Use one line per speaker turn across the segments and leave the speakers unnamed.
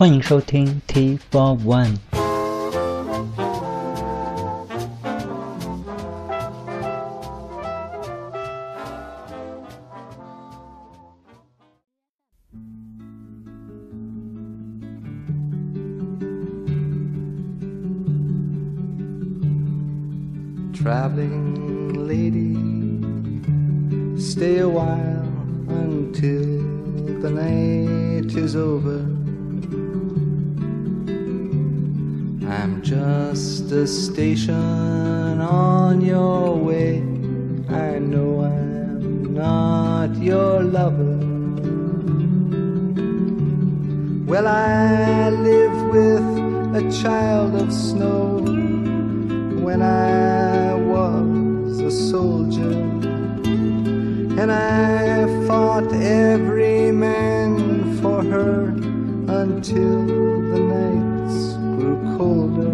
欢迎收听 T Four One。
Until the nights grew colder.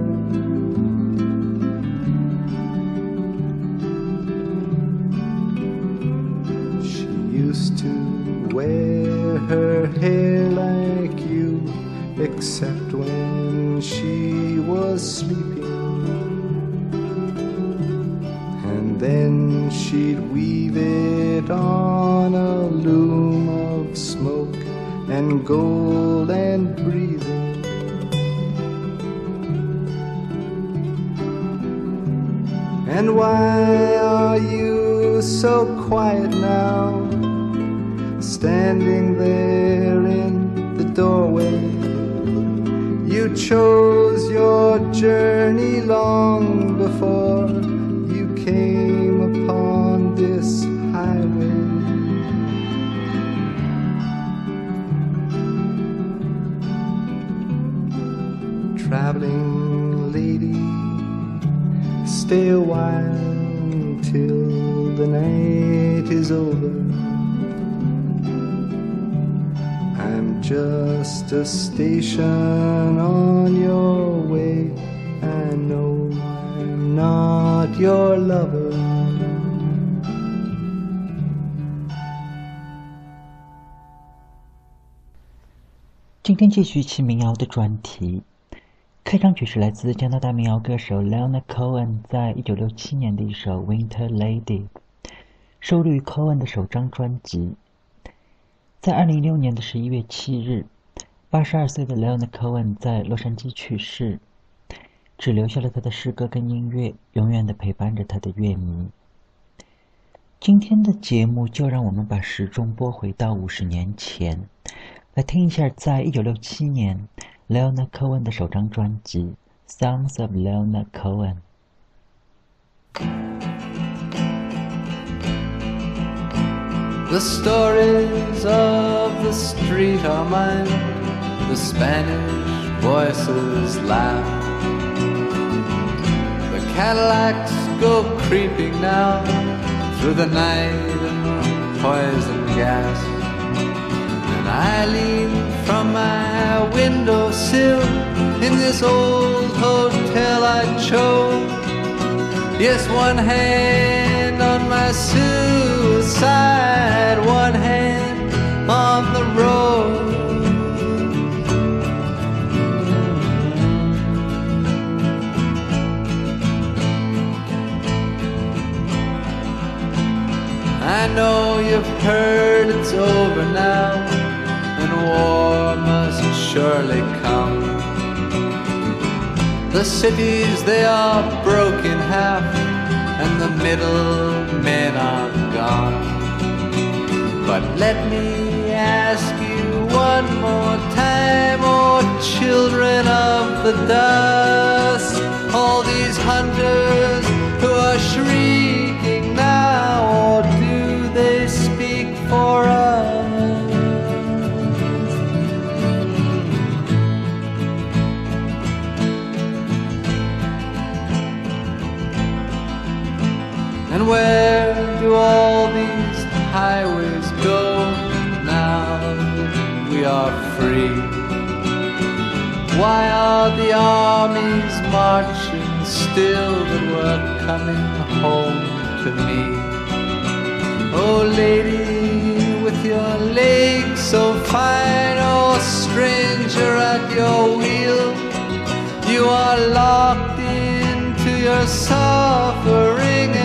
She used to wear her hair like you, except when she was sleeping. And then she'd weave it on a loom of smoke and gold stay a while till the night is over. I'm just a station on your way. I know I'm not your lover.
今天继续一期民谣的专题。 开场曲是来自加拿大民谣歌手 Leonard Cohen 在一九六七年的一首《Winter Lady》，收录于 Cohen 的首张专辑。在二零一六年的十一月七日，八十二岁的 Leonard Cohen 在洛杉矶去世，只留下了他的诗歌跟音乐，永远的陪伴着他的乐迷。今天的节目就让我们把时钟拨回到五十年前，来听一下在一九六七年 Leonard Cohen 的首张专辑《Songs of Leonard Cohen》。
The stories of the street are mine. The Spanish voices laugh. The Cadillacs go creeping now through the night in poison gas. And I lean from my windowsill in this old hotel I chose. Yes, one hand on my suicide, one hand on the road. I know you've heard it's over now, war must surely come. The cities, they are broken half, and the middle men are gone. But let me ask you one more time, oh children of the dust, all these hunters Where do all these highways go now that we are free? Why are the armies marching still that were coming home to me? Oh, lady, with your legs so fine, oh, stranger at your wheel. You are locked into your suffering,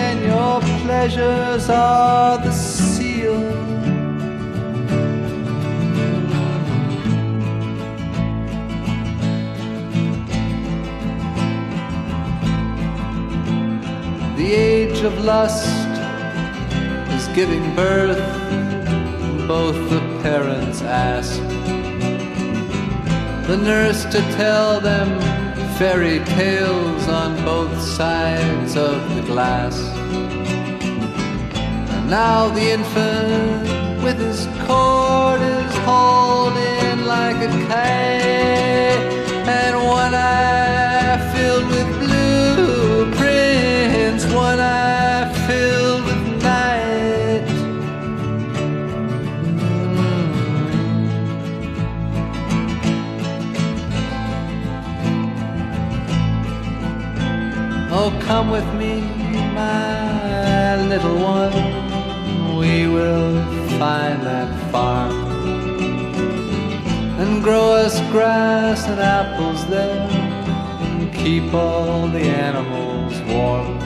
and pleasures are the seal. The age of lust is giving birth, both the parents ask the nurse to tell them fairy tales on both sides of the glass. Now the infant with his cord is hauled in like a kite, and one eye filled with blueprints, one eye filled with night. Mm. Oh, come with me, my little one. We will find that farm and grow us grass and apples there and keep all the animals warm.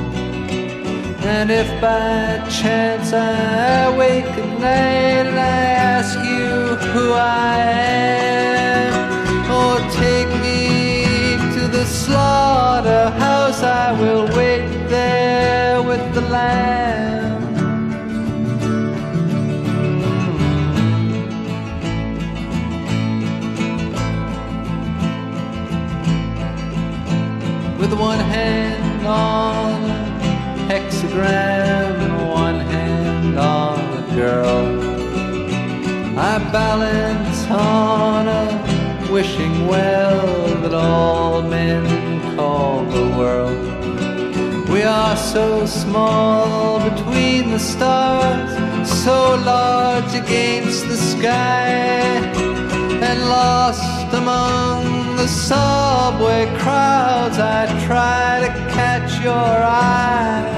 And if by chance I wake at night and I ask you who I am, or take me to the slaughterhouse, I will wait there with the lamb. So small between the stars, so large against the sky, and lost among the subway crowds. I try to catch your eye.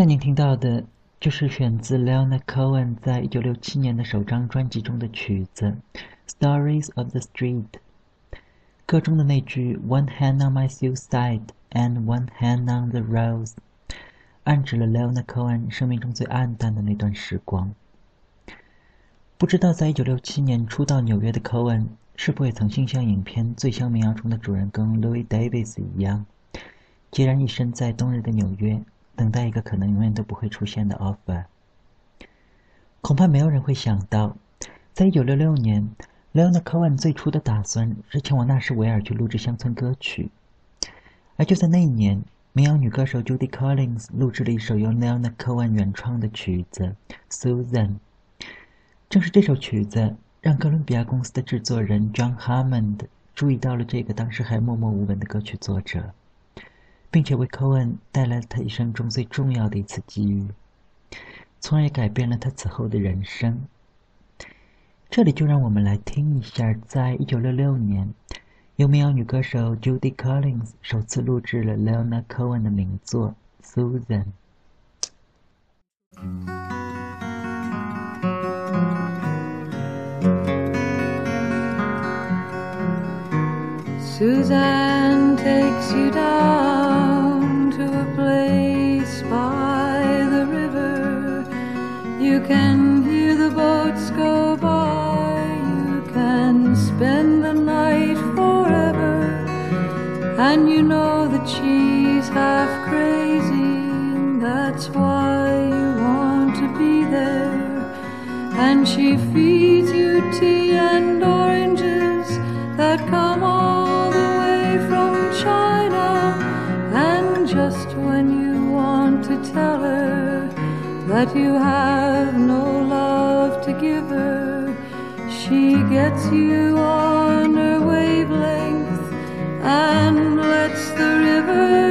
才您听到的就是选自 Leona Cohen 在一九六七年的首张专辑中的曲子《Stories of the Street》。歌中的那句 “One hand on my suicide and one hand on the rose”，暗指了 Leona Cohen 生命中最暗淡的那段时光。不知道在一九六七年初到纽约的 Cohen 是否也曾经像影片《醉乡民谣》中的主人公 Louis Davis 一样，孑然一身在冬日的纽约，等待一个可能永远都不会出现的 offer。恐怕没有人会想到，在一九六六年，Leonard Cohen 最初的打算是前往纳什维尔去录制乡村歌曲，而就在那一年，民谣女歌手 Judy Collins 录制了一首由 Leonard Cohen 原创的曲子《Susan》。正是这首曲子，让哥伦比亚公司的制作人 John Hammond 注意到了这个当时还默默无闻的歌曲作者，并且为 Cohen 带来了他一生中最重要的一次机遇，从而也改变了他此后的人生。这里就让我们来听一下，在一九六六年，由民谣女歌手 Judy Collins 首次录制了 Leonard Cohen 的名作《Susan》。
Susan takes you down. Can hear the boats go by. You can spend the night forever. And you know that she's half crazy. That's why you want to be there. And she feeds you tea and oranges that you have no love to give her, she gets you on her wavelength and lets the river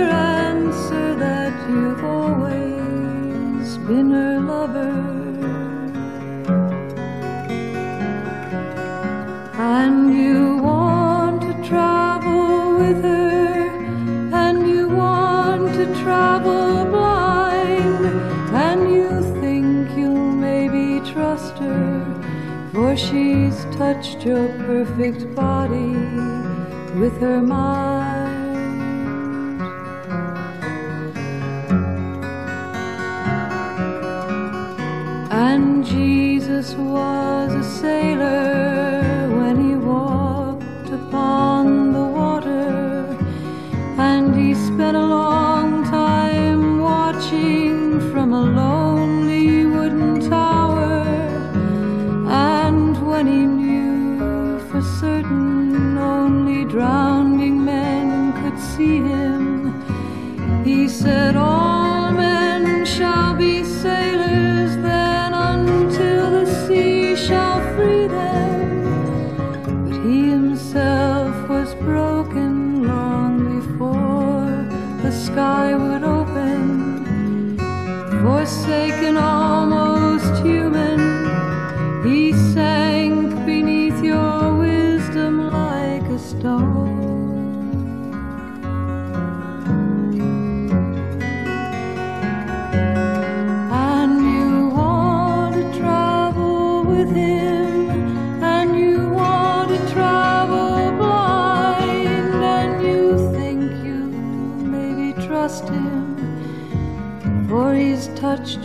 she's touched your perfect body with her mind. And Jesus was a sailor said, All men shall be sailors then until the sea shall free them. But he himself was broken long before the sky would open. Forsaken, almost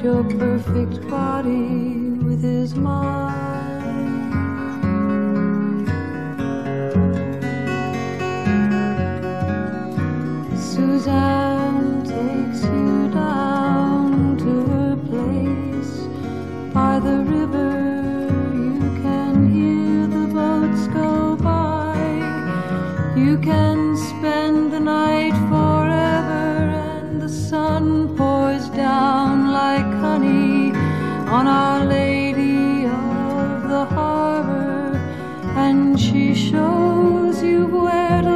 your perfect Lady of the Harbor, and she shows you where to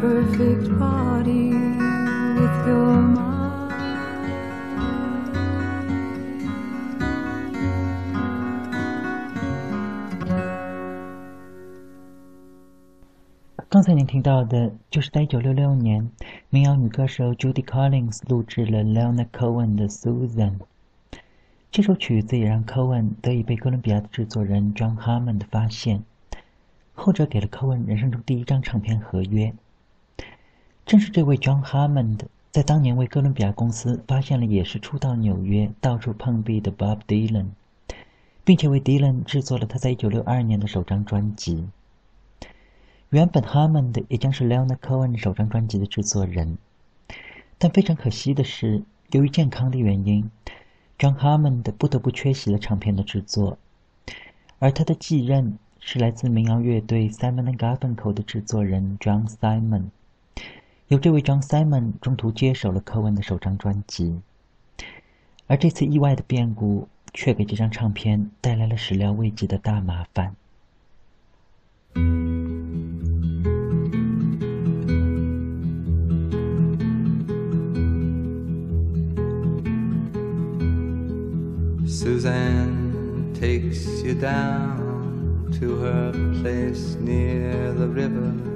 perfect body with your mind.
刚才您听到的就是在1966年，民谣女歌手 Judy Collins 录制了 Leonard Cohen 的《Susan》。这首曲子也让 Cohen 得以被哥伦比亚的制作人 John Hammond 发现，后者给了 Cohen 人生中第一张唱片合约。正是这位 John Hammond 在当年为哥伦比亚公司发现了也是初到纽约、到处碰壁的 Bob Dylan，并且为 Dylan 制作了他在1962年的首张专辑。原本 Hammond 也将是 Leonard Cohen 首张专辑的制作人，但非常可惜的是，由于健康的原因，John Hammond 不得不缺席了唱片的制作，而他的继任是来自民谣乐队 Simon Garfunkel 的制作人 John Simon。由这位 John Simon 中途接手了 Cohen 的首张专辑，而这次意外的变故却给这张唱片带来了始料未及的大麻烦。
Suzanne takes you down to her place near the river.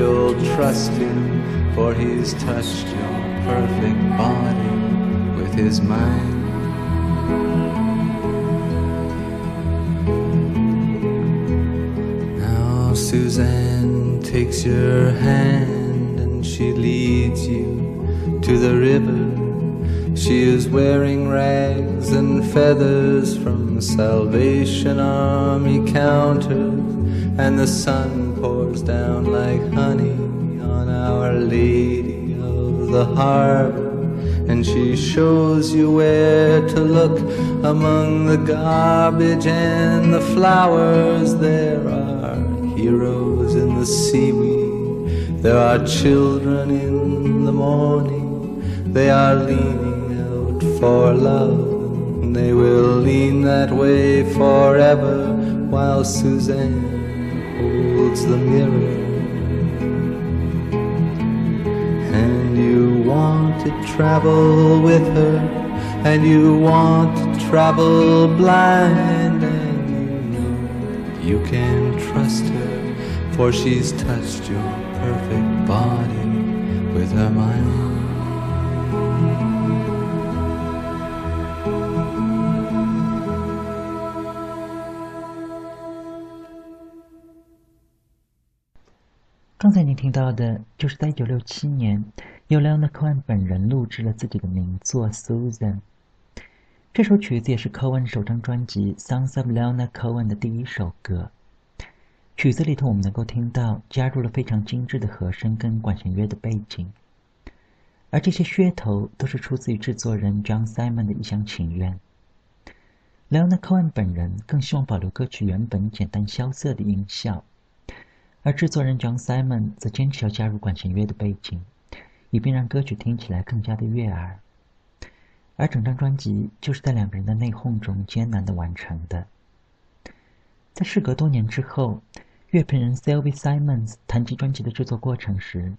you'll trust him, for he's touched your perfect body with his mind. Now Suzanne takes your hand and she leads you to the river. She is wearing rags and feathers from Salvation Army counters, and the sun pours down like honey on Our Lady of the Harbor. And she shows you where to look among the garbage and the flowers. There are heroes in the seaweed, there are children in the morning, they are leaning out for love. And they will lean that way forever while Suzanne holds the mirror. And you want to travel with her, and you want to travel blind, and you know you can trust her, for she's touched your perfect body with her mind.
“到的，就是在1967年由 Leonard Cohen 本人录制了自己的名作《Susan》。这首曲子也是 Cohen 首张专辑《Songs of Leonard Cohen》的第一首歌。曲子里头，我们能够听到加入了非常精致的和声跟管弦乐的背景，而这些噱头都是出自于制作人 John Simon 的一厢情愿。Leonard Cohen 本人更希望保留歌曲原本简单萧瑟的音效。而制作人 John Simon 则坚持要加入管弦乐的背景，以便让歌曲听起来更加的悦耳。而整张专辑就是在两个人的内讧中艰难的完成的。在事隔多年之后，乐评人 Sylvie Simons 谈及专辑的制作过程时，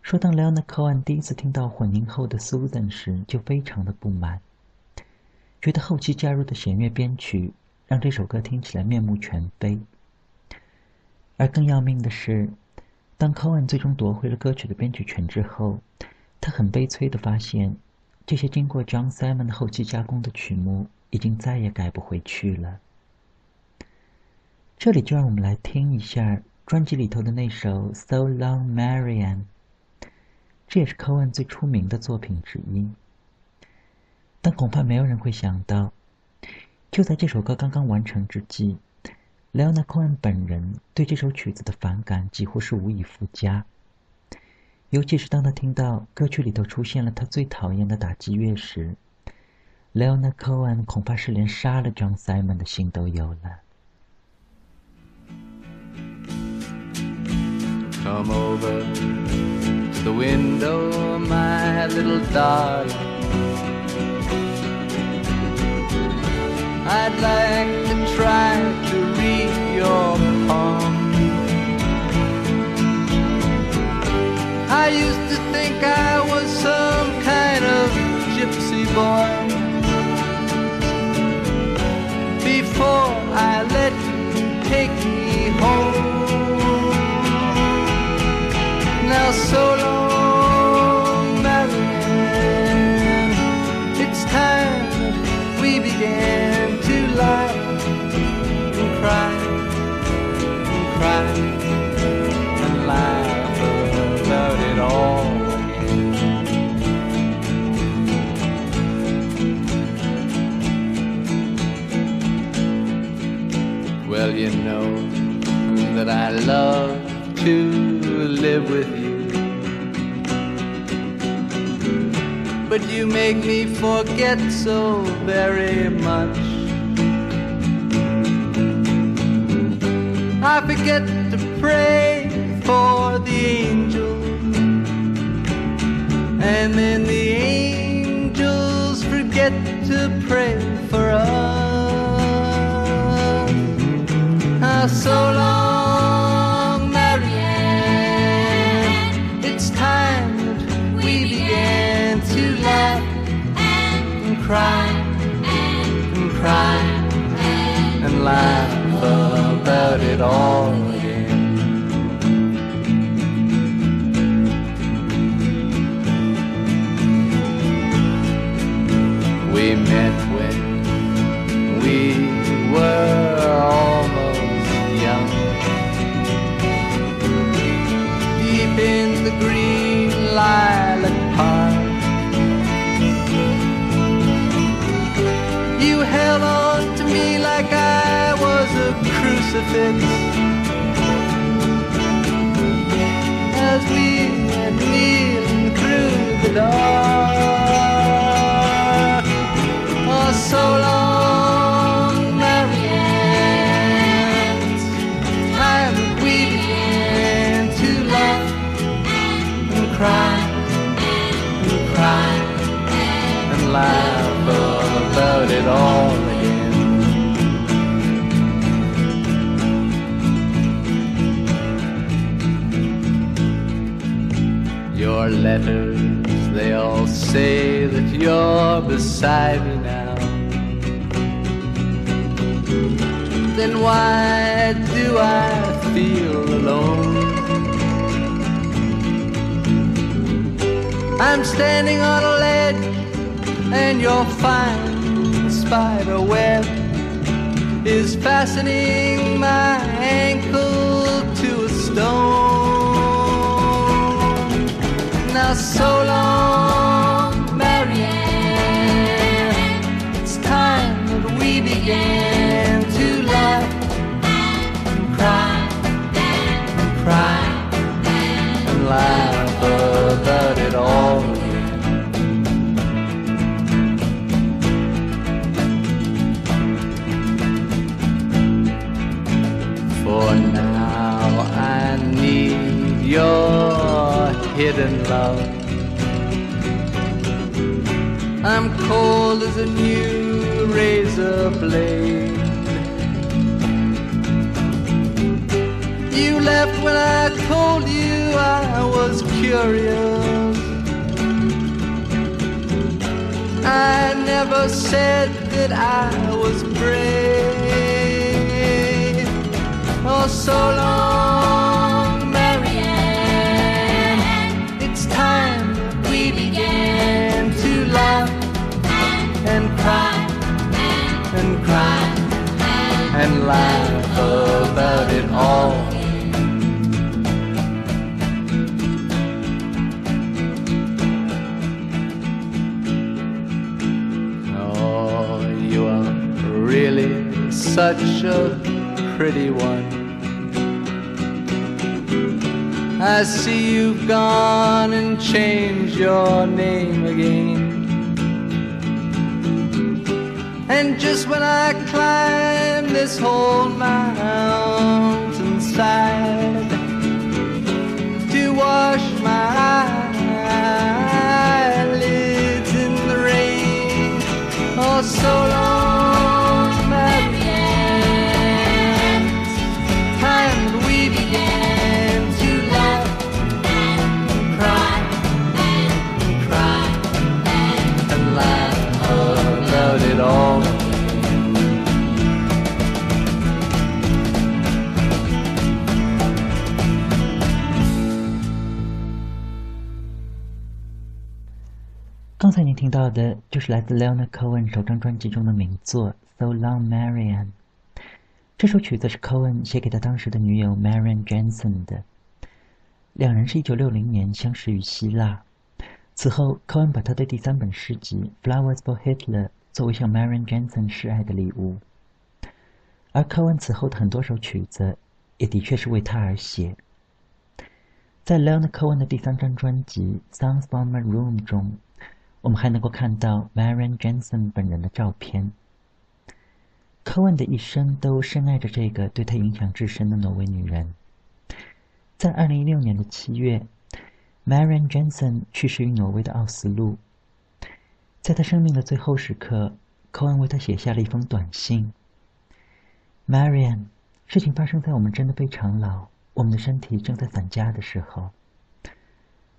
说：“当 Leonard Cohen 第一次听到混音后的 Susan 时，就非常的不满，觉得后期加入的弦乐编曲让这首歌听起来面目全非。”而更要命的是，当 Cohen 最终夺回了歌曲的编曲权之后，他很悲催地发现，这些经过 John Simon 的后期加工的曲目已经再也改不回去了。这里就让我们来听一下专辑里头的那首《So Long, Marian》，这也是 Cohen 最出名的作品之一。但恐怕没有人会想到，就在这首歌刚刚完成之际。莱昂纳克恩本人对这首曲子的反感几乎是无以复加。尤其是当他听到歌曲里头出现了他最讨厌的打击乐时莱昂纳克恩恐怕是连杀了张塞门的心都有了。
Come over the window my little darling. I'd like to try your palm. I used to think I live with you. But you make me forget so very much. I forget to pray for the angels, and then the angels forget to pray for us. Ah, so crucifix. Letters, they all say that you're beside me now. Then why do I feel alone? I'm standing on a ledge and your fine spider web is fastening my ankle to a stone. So long, Marianne. It's time that we began to laugh and cry and cry and laugh about it all hidden love. I'm cold as a new razor blade. You left when I told you I was curious. I never said that I was brave. Oh, so long, time we began to laugh and cry and cry and laugh about it all. Oh, you are really such a pretty one. I see you've gone and changed your name again. And just when I climb this whole mountainside to wash my eyelids in the rain, oh, so long,
刚才您听到的就是来自 Leonard Cohen 首张专辑中的名作《So Long Marian》。这首曲子是 Cohen 写给他当时的女友 Marian Jensen 的。两人是一九六零年相识于希腊。此后，Cohen 把他的第三本诗集《Flowers for Hitler》作为向 Marian Jensen 示爱的礼物。而 Cohen 此后的很多首曲子也的确是为他而写。在 Leonard Cohen 的第三张专辑《Sounds from a Room》中，我们还能够看到 Marian Jensen 本人的照片。Cohen 的一生都深爱着这个对他影响至深的挪威女人。在2016年的七月，Marian Jensen 去世于挪威的奥斯陆。在他生命的最后时刻，Cohen 为他写下了一封短信：“Marian，事情发生在我们真的非常老。”我们的身体正在散架的时候，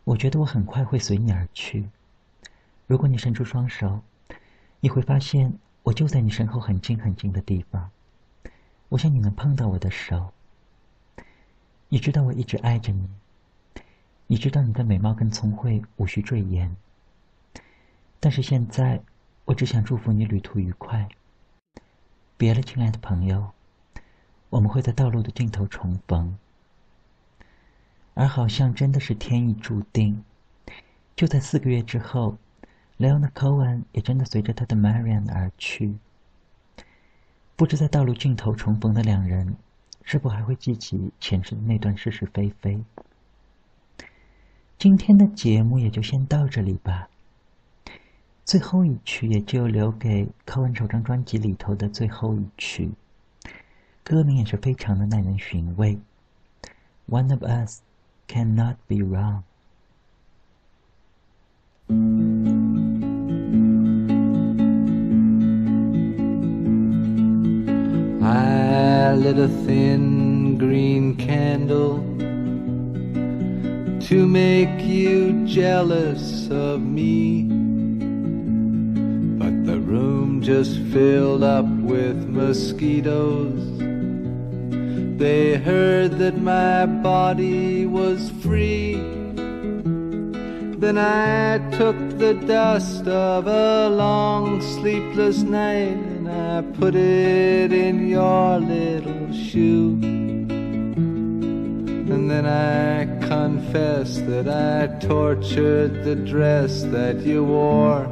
我觉得我很快会随你而去。如果你伸出双手，你会发现我就在你身后很近很近的地方。我想你能碰到我的手。你知道我一直爱着你。你知道你的美貌跟聪慧无需赘言。但是现在，我只想祝福你旅途愉快。别了，亲爱的朋友，我们会在道路的尽头重逢。而好像真的是天意注定，就在四个月之后，Leon Cohen 也真的随着他的 Marian 而去。不知在道路尽头重逢的两人，是否还会记起前世的那段是是非非？今天的节目也就先到这里吧。最后一曲也就留给 Cohen 首张专辑里头的最后一曲，歌名也是非常的耐人寻味，《One of Us》。cannot be wrong.
I lit a thin green candle to make you jealous of me. But the room just filled up with mosquitoes they heard that my body was free. Then I took the dust of a long sleepless night and I put it in your little shoe. And then I confess that I tortured the dress that you wore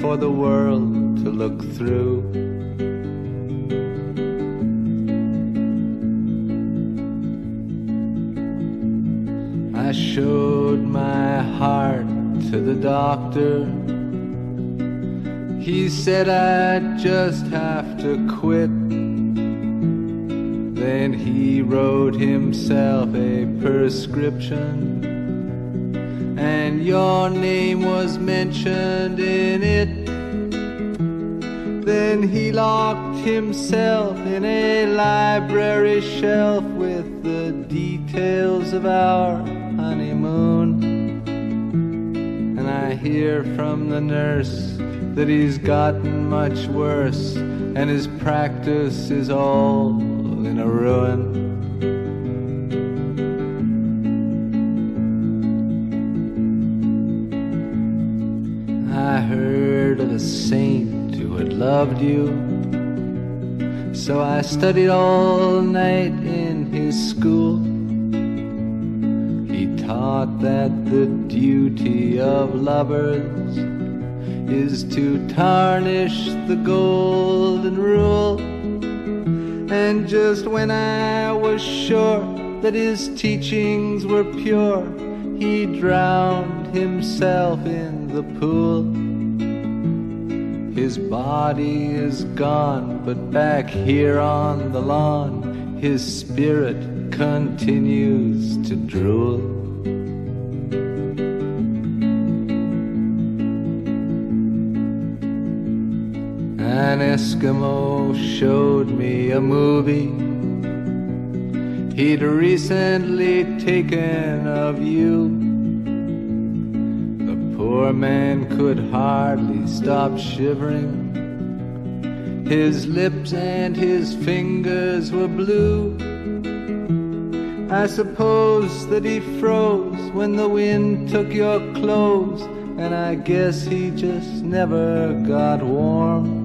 for the world to look through. I showed my heart to the doctor. He said I'd just have to quit. Then he wrote himself a prescription, and your name was mentioned in it. Then he locked himself in a library shelf with the details of our honeymoon. I hear from the nurse that he's gotten much worse, and his practice is all in a ruin. I heard of a saint who had loved you. So I studied all night in his school He taught that the duty of lovers is to tarnish the golden rule. And just when I was sure that his teachings were pure, he drowned himself in the pool. His body is gone, but back here on the lawn, his spirit continues to drool. Eskimo showed me a movie he'd recently taken of you. The poor man could hardly stop shivering. His lips and his fingers were blue. I suppose that he froze when the wind took your clothes, and I guess he just never got warm.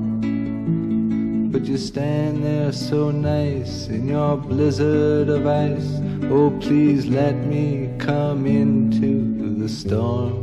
But you stand there so nice in your blizzard of ice. Oh, please let me come into the storm.